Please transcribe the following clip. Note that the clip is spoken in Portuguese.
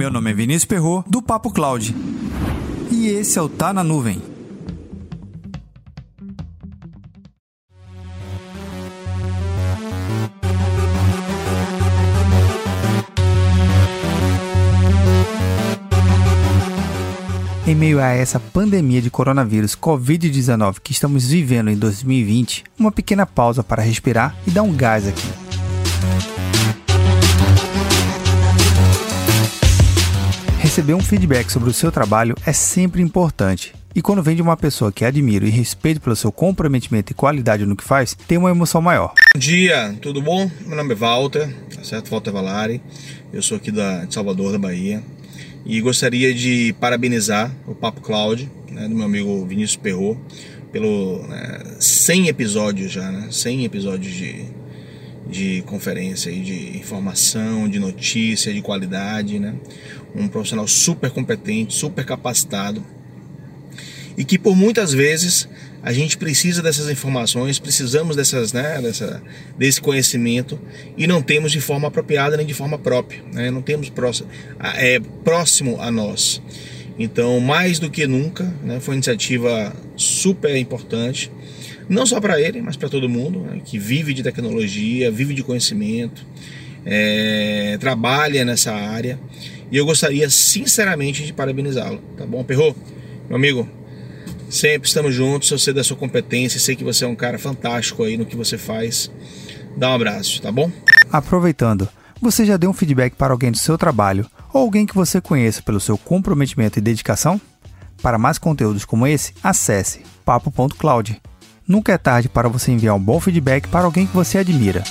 Meu nome é Vinícius Perro do Papo Cloud. E esse é o Tá na Nuvem. Em meio a essa pandemia de coronavírus Covid-19 que estamos vivendo em 2020, uma pequena pausa para respirar e dar um gás aqui. Receber um feedback sobre o seu trabalho é sempre importante. E quando vem de uma pessoa que admiro e respeito pelo seu comprometimento e qualidade no que faz, tem uma emoção maior. Bom dia, tudo bom? Meu nome é Walter, tá certo? Walter Valari. Eu sou aqui da, de Salvador, da Bahia. E gostaria de parabenizar o Papo Cloud, né, do meu amigo Vinícius Perro, pelo né, 100 episódios já, né? 100 episódios de, de conferência de informação, de notícia, de qualidade, né? Um profissional super competente, super capacitado e que por muitas vezes a gente precisa dessas informações, precisamos dessas, né, dessa, desse conhecimento e não temos de forma apropriada nem de forma própria, né, não temos próximo, é, próximo a nós. Então, mais do que nunca, né, foi uma iniciativa super importante, não só para ele, mas para todo mundo né, que vive de tecnologia, vive de conhecimento, é, trabalha nessa área. E eu gostaria sinceramente de parabenizá-lo, tá bom, Perro? Meu amigo, Sempre estamos juntos, eu sei da sua competência, sei que você é um cara fantástico aí no que você faz. Dá um abraço, tá bom? Aproveitando, você já deu um feedback para alguém do seu trabalho ou alguém que você conheça pelo seu comprometimento e dedicação? Para mais conteúdos como esse, acesse papo.cloud. Nunca é tarde para você enviar um bom feedback para alguém que você admira.